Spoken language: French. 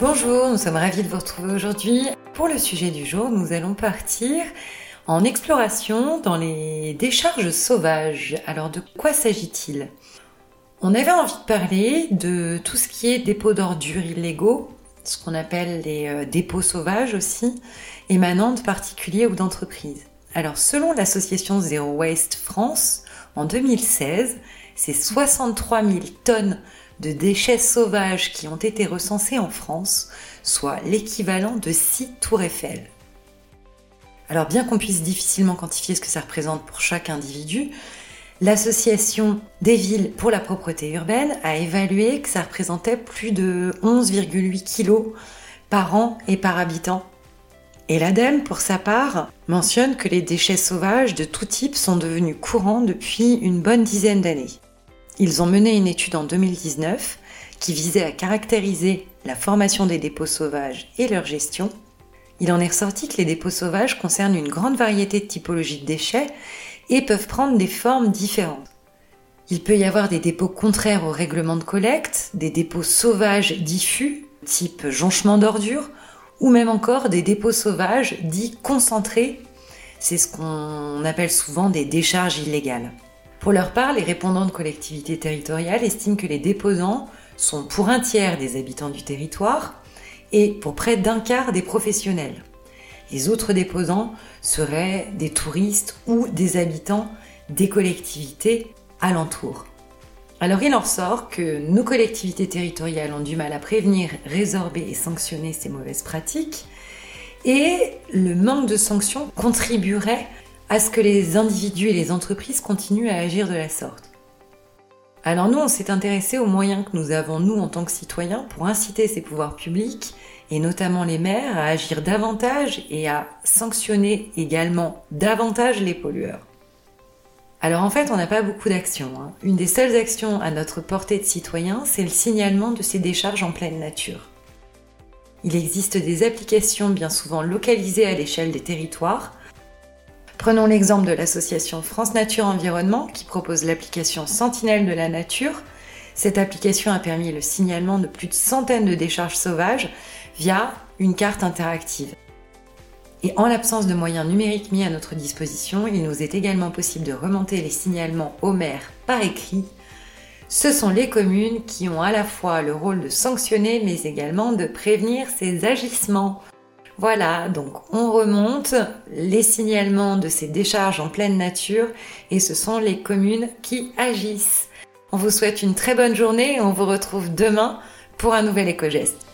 Bonjour, nous sommes ravis de vous retrouver aujourd'hui. Pour le sujet du jour, nous allons partir en exploration dans les décharges sauvages. Alors de quoi s'agit-il? On avait envie de parler de tout ce qui est dépôt d'ordures illégaux, ce qu'on appelle les euh, dépôts sauvages aussi, émanant de particuliers ou d'entreprises. Alors selon l'association Zero Waste France, en 2016, c'est 63 000 tonnes de déchets sauvages qui ont été recensés en France, soit l'équivalent de 6 tours Eiffel. Alors bien qu'on puisse difficilement quantifier ce que ça représente pour chaque individu, l'association des villes pour la propreté urbaine a évalué que ça représentait plus de 11,8 kg par an et par habitant. Et l'ADEME, pour sa part, mentionne que les déchets sauvages de tout type sont devenus courants depuis une bonne dizaine d'années. Ils ont mené une étude en 2019 qui visait à caractériser la formation des dépôts sauvages et leur gestion. Il en est ressorti que les dépôts sauvages concernent une grande variété de typologies de déchets et peuvent prendre des formes différentes. Il peut y avoir des dépôts contraires au règlement de collecte, des dépôts sauvages diffus, type jonchement d'ordures, ou même encore des dépôts sauvages dits concentrés. C'est ce qu'on appelle souvent des décharges illégales. Pour leur part, les répondants de collectivités territoriales estiment que les déposants sont pour un tiers des habitants du territoire et pour près d'un quart des professionnels. Les autres déposants seraient des touristes ou des habitants des collectivités alentours. Alors il en sort que nos collectivités territoriales ont du mal à prévenir, résorber et sanctionner ces mauvaises pratiques et le manque de sanctions contribuerait à ce que les individus et les entreprises continuent à agir de la sorte. Alors nous, on s'est intéressé aux moyens que nous avons, nous, en tant que citoyens, pour inciter ces pouvoirs publics, et notamment les maires, à agir davantage et à sanctionner également davantage les pollueurs. Alors en fait, on n'a pas beaucoup d'actions. Hein. Une des seules actions à notre portée de citoyens, c'est le signalement de ces décharges en pleine nature. Il existe des applications bien souvent localisées à l'échelle des territoires Prenons l'exemple de l'association France Nature Environnement qui propose l'application Sentinelle de la Nature. Cette application a permis le signalement de plus de centaines de décharges sauvages via une carte interactive. Et en l'absence de moyens numériques mis à notre disposition, il nous est également possible de remonter les signalements aux maires par écrit. Ce sont les communes qui ont à la fois le rôle de sanctionner mais également de prévenir ces agissements. Voilà, donc on remonte les signalements de ces décharges en pleine nature et ce sont les communes qui agissent. On vous souhaite une très bonne journée et on vous retrouve demain pour un nouvel éco-geste.